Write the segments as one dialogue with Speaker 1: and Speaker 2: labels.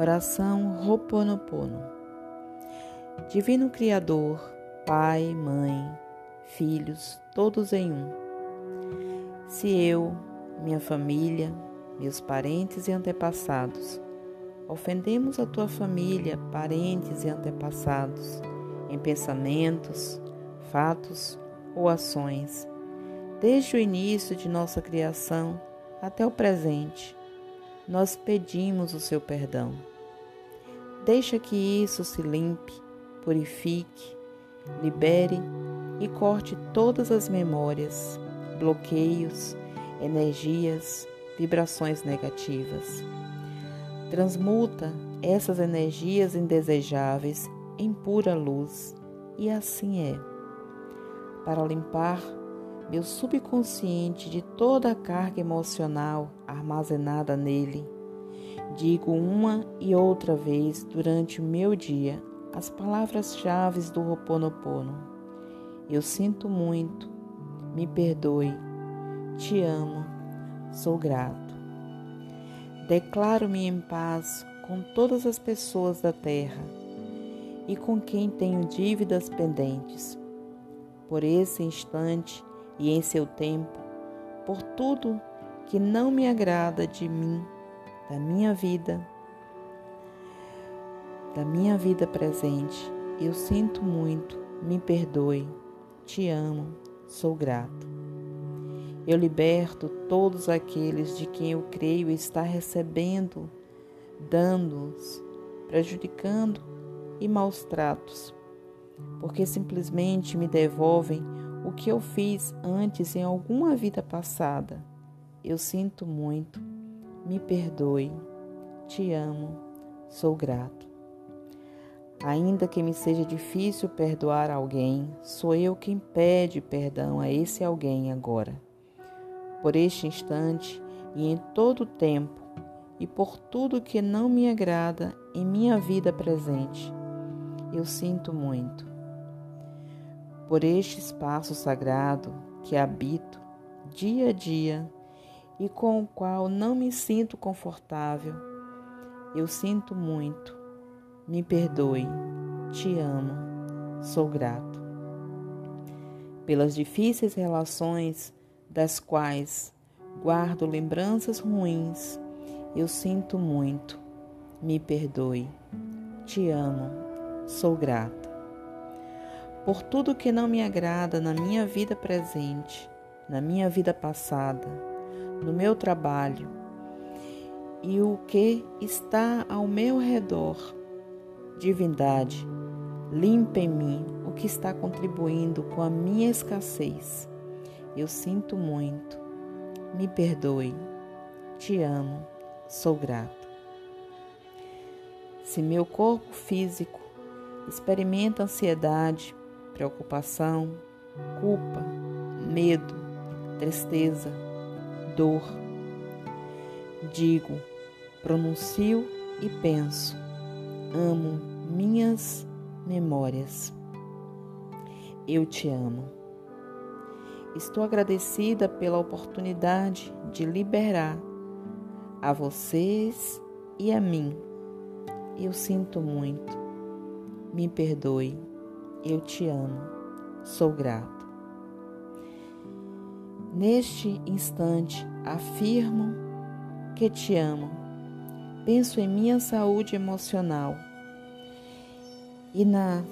Speaker 1: Oração Roponopono. Divino Criador, Pai, Mãe, Filhos, todos em um. Se eu, minha família, meus parentes e antepassados, ofendemos a tua família, parentes e antepassados, em pensamentos, fatos ou ações, desde o início de nossa criação até o presente, nós pedimos o seu perdão. Deixa que isso se limpe, purifique, libere e corte todas as memórias, bloqueios, energias, vibrações negativas. Transmuta essas energias indesejáveis em pura luz, e assim é. Para limpar meu subconsciente de toda a carga emocional armazenada nele. Digo uma e outra vez durante o meu dia as palavras-chave do Ho'oponopono. Eu sinto muito, me perdoe, te amo, sou grato. Declaro-me em paz com todas as pessoas da terra e com quem tenho dívidas pendentes. Por esse instante, e em seu tempo, por tudo que não me agrada de mim, da minha vida, da minha vida presente. Eu sinto muito, me perdoe, te amo, sou grato. Eu liberto todos aqueles de quem eu creio estar recebendo danos, prejudicando e maus tratos, porque simplesmente me devolvem o que eu fiz antes em alguma vida passada. Eu sinto muito, me perdoe, te amo, sou grato. Ainda que me seja difícil perdoar alguém, sou eu quem pede perdão a esse alguém agora. Por este instante e em todo o tempo, e por tudo que não me agrada em minha vida presente, eu sinto muito por este espaço sagrado que habito dia a dia e com o qual não me sinto confortável. Eu sinto muito. Me perdoe. Te amo. Sou grato. Pelas difíceis relações das quais guardo lembranças ruins, eu sinto muito. Me perdoe. Te amo. Sou grato por tudo que não me agrada na minha vida presente, na minha vida passada, no meu trabalho e o que está ao meu redor. Divindade, limpa em mim o que está contribuindo com a minha escassez. Eu sinto muito. Me perdoe. Te amo. Sou grato. Se meu corpo físico experimenta ansiedade, preocupação, culpa, medo, tristeza, dor. Digo, pronuncio e penso, amo minhas memórias. Eu te amo. Estou agradecida pela oportunidade de liberar a vocês e a mim. Eu sinto muito. Me perdoe. Eu te amo, sou grato. Neste instante, afirmo que te amo. Penso em minha saúde emocional e na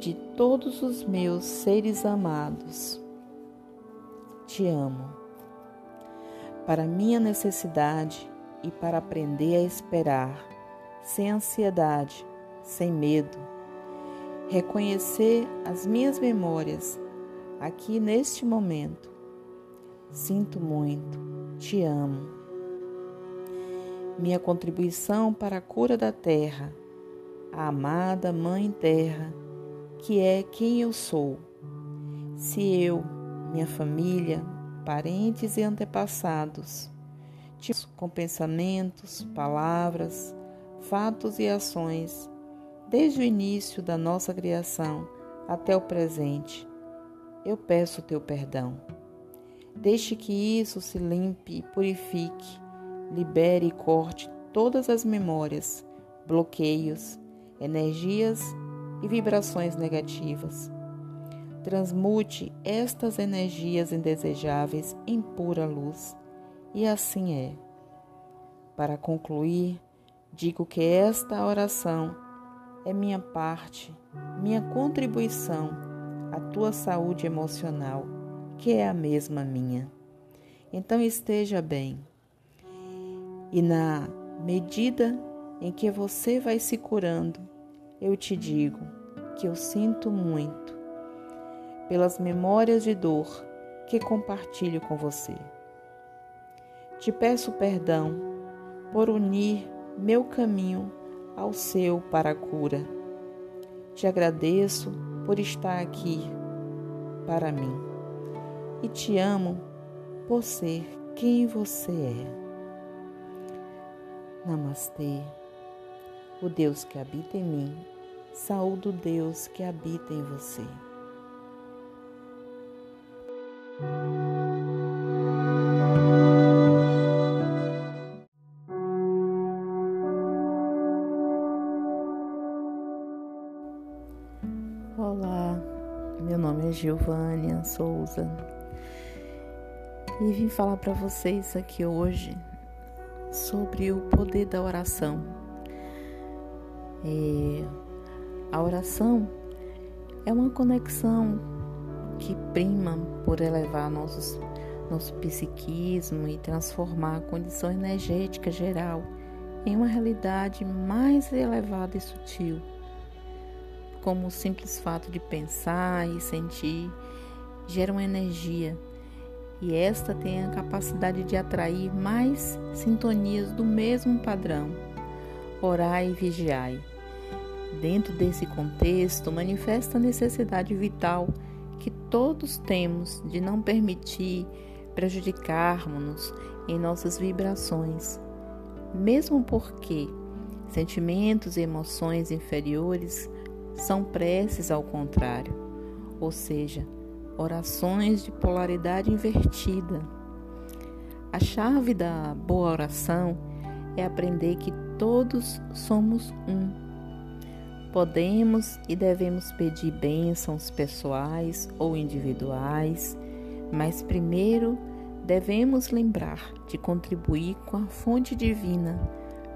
Speaker 1: de todos os meus seres amados. Te amo. Para minha necessidade e para aprender a esperar, sem ansiedade, sem medo reconhecer as minhas memórias aqui neste momento. Sinto muito, te amo. Minha contribuição para a cura da terra, a amada Mãe Terra, que é quem eu sou. Se eu, minha família, parentes e antepassados, com pensamentos, palavras, fatos e ações, desde o início da nossa criação até o presente, eu peço o teu perdão. Deixe que isso se limpe e purifique, libere e corte todas as memórias, bloqueios, energias e vibrações negativas. Transmute estas energias indesejáveis em pura luz, e assim é. Para concluir, digo que esta oração é minha parte, minha contribuição à tua saúde emocional, que é a mesma minha. Então esteja bem. E na medida em que você vai se curando, eu te digo que eu sinto muito pelas memórias de dor que compartilho com você. Te peço perdão por unir meu caminho ao seu para a cura. Te agradeço por estar aqui para mim e te amo por ser quem você é. Namastê. O Deus que habita em mim, saúde o Deus que habita em você. Olá, meu nome é Giovânia Souza e vim falar para vocês aqui hoje sobre o poder da oração. É, a oração é uma conexão que prima por elevar nossos, nosso psiquismo e transformar a condição energética geral em uma realidade mais elevada e sutil, como o simples fato de pensar e sentir gera uma energia e esta tem a capacidade de atrair mais sintonias do mesmo padrão. Orai e vigiai. Dentro desse contexto, manifesta a necessidade vital que todos temos de não permitir prejudicarmos-nos em nossas vibrações, mesmo porque sentimentos e emoções inferiores são preces ao contrário, ou seja, orações de polaridade invertida. A chave da boa oração é aprender que todos somos um. Podemos e devemos pedir bênçãos pessoais ou individuais, mas primeiro devemos lembrar de contribuir com a fonte divina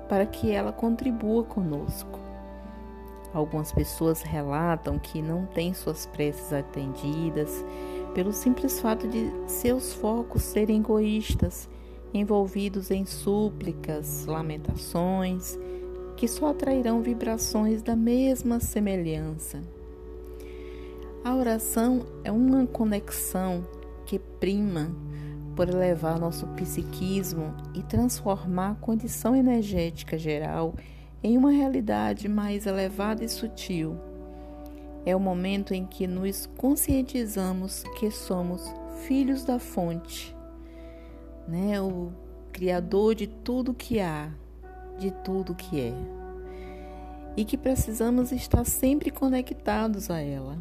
Speaker 1: para que ela contribua conosco. Algumas pessoas relatam que não têm suas preces atendidas pelo simples fato de seus focos serem egoístas, envolvidos em súplicas, lamentações, que só atrairão vibrações da mesma semelhança. A oração é uma conexão que prima por elevar nosso psiquismo e transformar a condição energética geral em uma realidade mais elevada e sutil. É o momento em que nos conscientizamos que somos filhos da fonte, né? O criador de tudo que há, de tudo que é. E que precisamos estar sempre conectados a ela.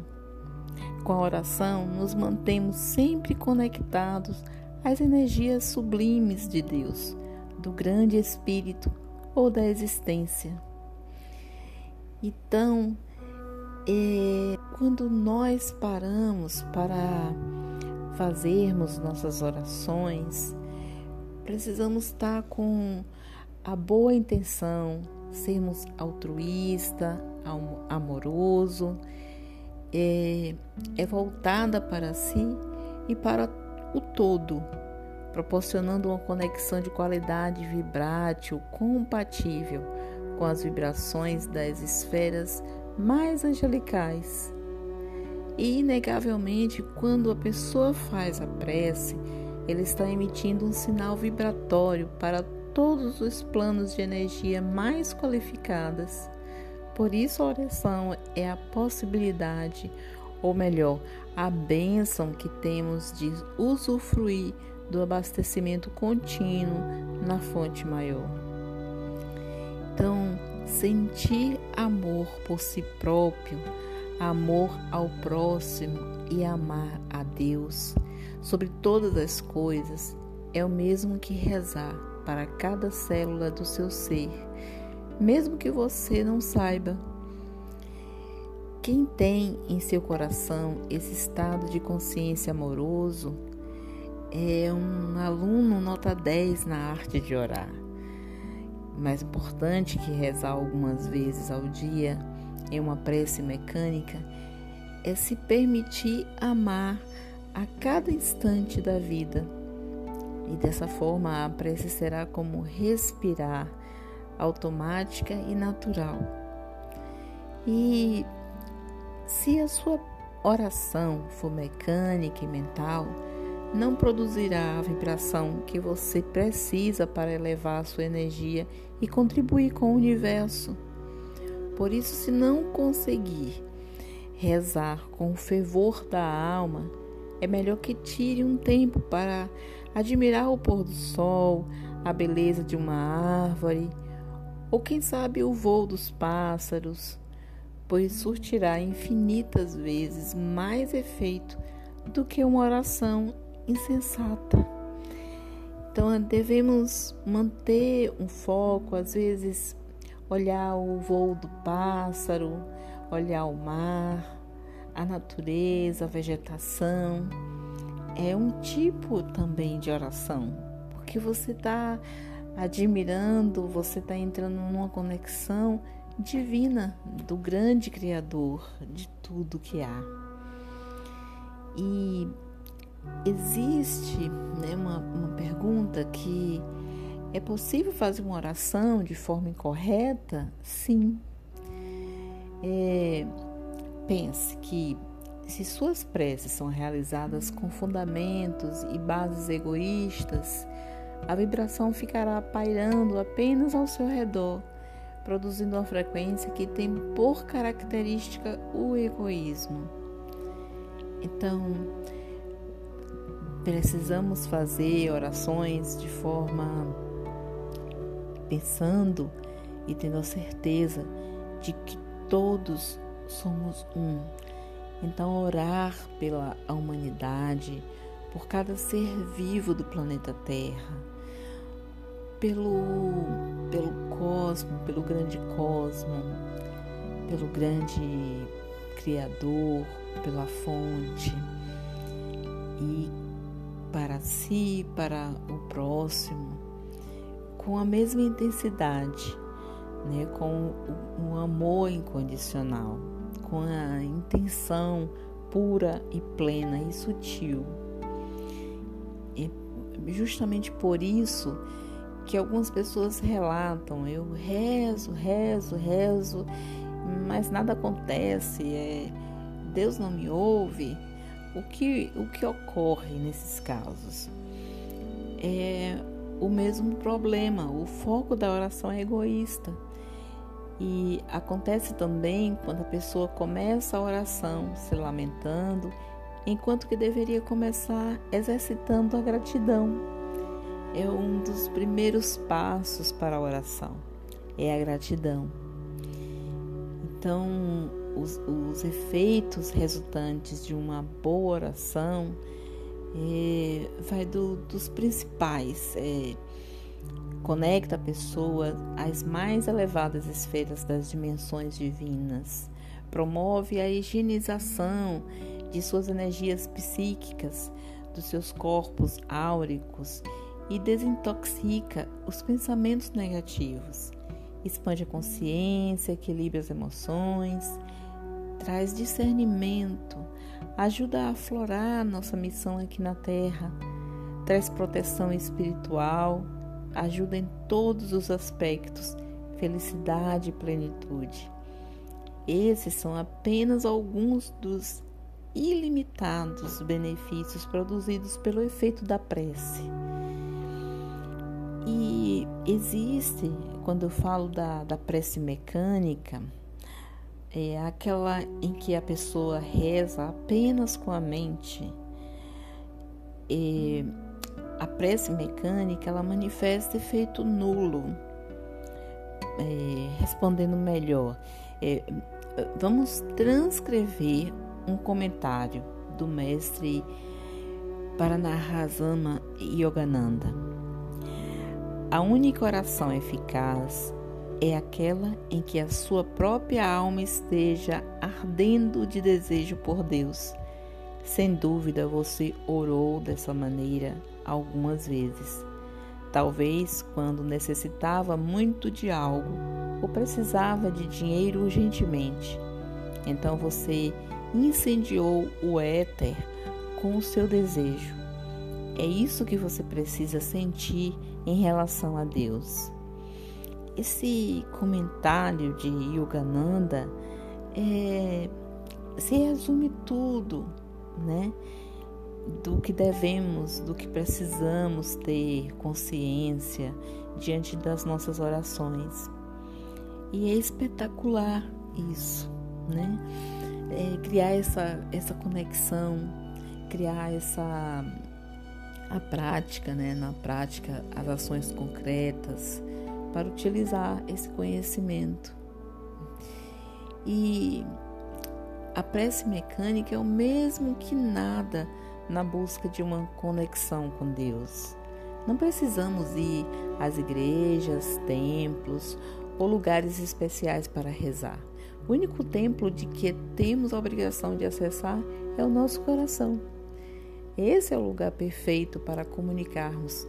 Speaker 1: Com a oração, nos mantemos sempre conectados às energias sublimes de Deus, do grande Espírito ou da existência. Então, é, quando nós paramos para fazermos nossas orações, precisamos estar com a boa intenção, sermos altruísta, amoroso, é, é voltada para si e para o todo proporcionando uma conexão de qualidade vibrátil compatível com as vibrações das esferas mais angelicais. E, inegavelmente, quando a pessoa faz a prece, ele está emitindo um sinal vibratório para todos os planos de energia mais qualificadas. Por isso, a oração é a possibilidade, ou melhor, a bênção que temos de usufruir do abastecimento contínuo na fonte maior. Então, sentir amor por si próprio, amor ao próximo e amar a Deus sobre todas as coisas é o mesmo que rezar para cada célula do seu ser, mesmo que você não saiba. Quem tem em seu coração esse estado de consciência amoroso é um aluno nota 10 na arte de orar. Mais importante que rezar algumas vezes ao dia em uma prece mecânica é se permitir amar a cada instante da vida. E dessa forma a prece será como respirar, automática e natural. E se a sua oração for mecânica e mental, não produzirá a vibração que você precisa para elevar a sua energia e contribuir com o universo. Por isso, se não conseguir rezar com o fervor da alma, é melhor que tire um tempo para admirar o pôr do sol, a beleza de uma árvore, ou quem sabe o voo dos pássaros, pois surtirá infinitas vezes mais efeito do que uma oração insensata. Então devemos manter um foco, às vezes olhar o voo do pássaro, olhar o mar, a natureza, a vegetação. É um tipo também de oração, porque você está admirando, você está entrando numa conexão divina do grande Criador de tudo que há. E existe né, uma, uma pergunta que é possível fazer uma oração de forma incorreta? Sim. É, pense que se suas preces são realizadas com fundamentos e bases egoístas, a vibração ficará pairando apenas ao seu redor, produzindo uma frequência que tem por característica o egoísmo. Então, precisamos fazer orações de forma pensando e tendo a certeza de que todos somos um. Então, orar pela humanidade, por cada ser vivo do planeta Terra, pelo, pelo cosmo, pelo grande cosmo, pelo grande Criador, pela fonte e para si, para o próximo, com a mesma intensidade, né? com um amor incondicional, com a intenção pura e plena e sutil. E justamente por isso que algumas pessoas relatam, eu rezo, rezo, rezo, mas nada acontece, é, Deus não me ouve. O que, o que ocorre nesses casos? É o mesmo problema, o foco da oração é egoísta. E acontece também quando a pessoa começa a oração se lamentando, enquanto que deveria começar exercitando a gratidão. É um dos primeiros passos para a oração, é a gratidão. Então, os, os efeitos resultantes de uma boa oração é, vai do, dos principais. É, conecta a pessoa às mais elevadas esferas das dimensões divinas, promove a higienização de suas energias psíquicas, dos seus corpos áuricos e desintoxica os pensamentos negativos. Expande a consciência, equilibra as emoções, traz discernimento, ajuda a aflorar nossa missão aqui na Terra, traz proteção espiritual, ajuda em todos os aspectos, felicidade e plenitude. Esses são apenas alguns dos ilimitados benefícios produzidos pelo efeito da prece. E existe, quando eu falo da, da prece mecânica, é aquela em que a pessoa reza apenas com a mente. A prece mecânica ela manifesta efeito nulo. É, respondendo melhor, é, vamos transcrever um comentário do mestre Paranahasama Yogananda. A única oração eficaz é aquela em que a sua própria alma esteja ardendo de desejo por Deus. Sem dúvida você orou dessa maneira algumas vezes. Talvez quando necessitava muito de algo ou precisava de dinheiro urgentemente. Então você incendiou o éter com o seu desejo. É isso que você precisa sentir em relação a Deus. Esse comentário de Yogananda é, se resume tudo, né? Do que devemos, do que precisamos ter consciência diante das nossas orações. E é espetacular isso, né? É, criar essa, essa conexão, criar essa a prática, né? Na prática, as ações concretas, para utilizar esse conhecimento. E a prece mecânica é o mesmo que nada na busca de uma conexão com Deus. Não precisamos ir às igrejas, templos ou lugares especiais para rezar. O único templo de que temos a obrigação de acessar é o nosso coração. Esse é o lugar perfeito para comunicarmos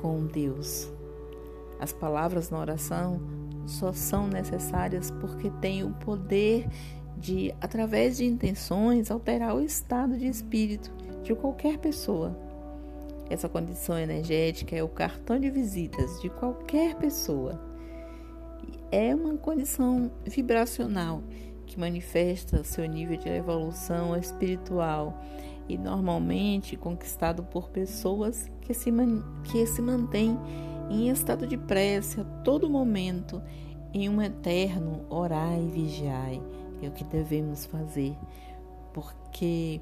Speaker 1: com Deus. As palavras na oração só são necessárias porque têm o poder de, através de intenções, alterar o estado de espírito de qualquer pessoa. Essa condição energética é o cartão de visitas de qualquer pessoa. É uma condição vibracional que manifesta seu nível de evolução espiritual e normalmente conquistado por pessoas que se, que se mantêm em estado de prece a todo momento, em um eterno orai e vigiai. É o que devemos fazer, porque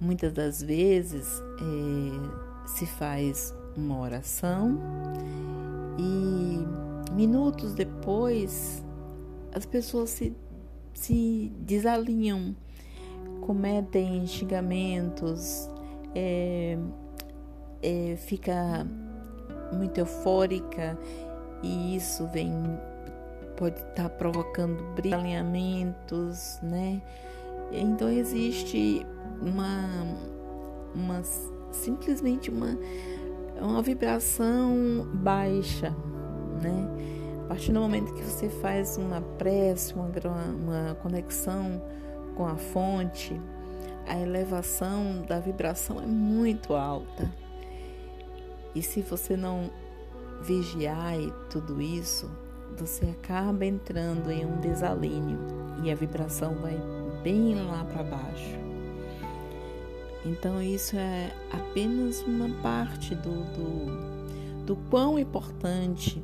Speaker 1: muitas das vezes é, se faz uma oração e minutos depois as pessoas se, se desalinham, cometem xingamentos, é, é, fica muito eufórica e isso vem pode estar tá provocando alinhamentos, né? Então existe uma, uma simplesmente uma, uma vibração baixa, né? A partir do momento que você faz uma prece, uma, uma conexão com a fonte, a elevação da vibração é muito alta. E se você não vigiar tudo isso, você acaba entrando em um desalinho e a vibração vai bem lá para baixo. Então, isso é apenas uma parte do, do, do quão importante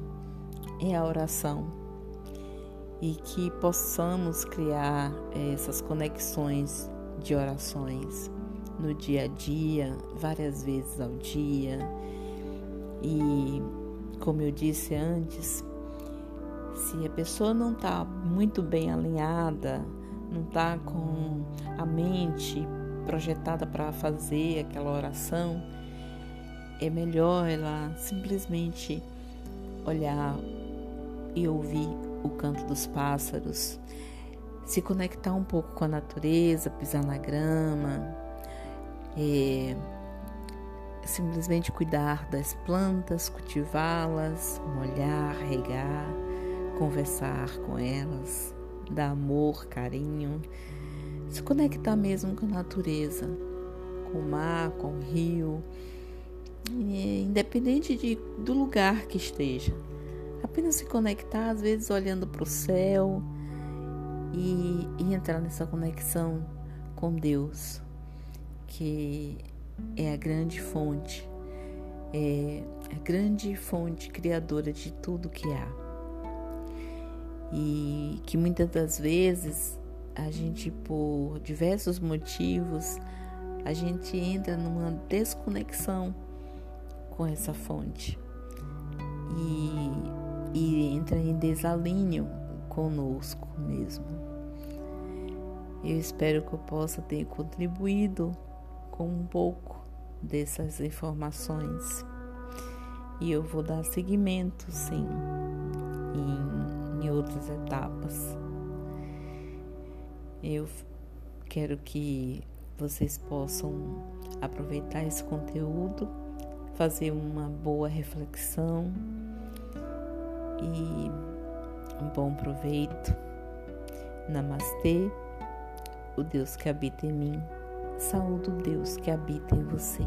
Speaker 1: é a oração e que possamos criar essas conexões de orações no dia a dia, várias vezes ao dia e, como eu disse antes, se a pessoa não está muito bem alinhada, não está com a mente projetada para fazer aquela oração, é melhor ela simplesmente olhar e ouvir o canto dos pássaros, se conectar um pouco com a natureza, pisar na grama, é, simplesmente cuidar das plantas, cultivá-las, molhar, regar, conversar com elas, dar amor, carinho, se conectar mesmo com a natureza, com o mar, com o rio, independente de, do lugar que esteja. Apenas se conectar, às vezes olhando para o céu e, e entrar nessa conexão com Deus, que é a grande fonte, é a grande fonte criadora de tudo que há. E que muitas das vezes a gente, por diversos motivos, a gente entra numa desconexão com essa fonte e, e entra em desalinho conosco mesmo. Eu espero que eu possa ter contribuído com um pouco dessas informações. E eu vou dar seguimento, sim, em em outras etapas. Eu quero que vocês possam aproveitar esse conteúdo, fazer uma boa reflexão e um bom proveito. Namastê, o Deus que habita em mim, saúde o Deus que habita em você.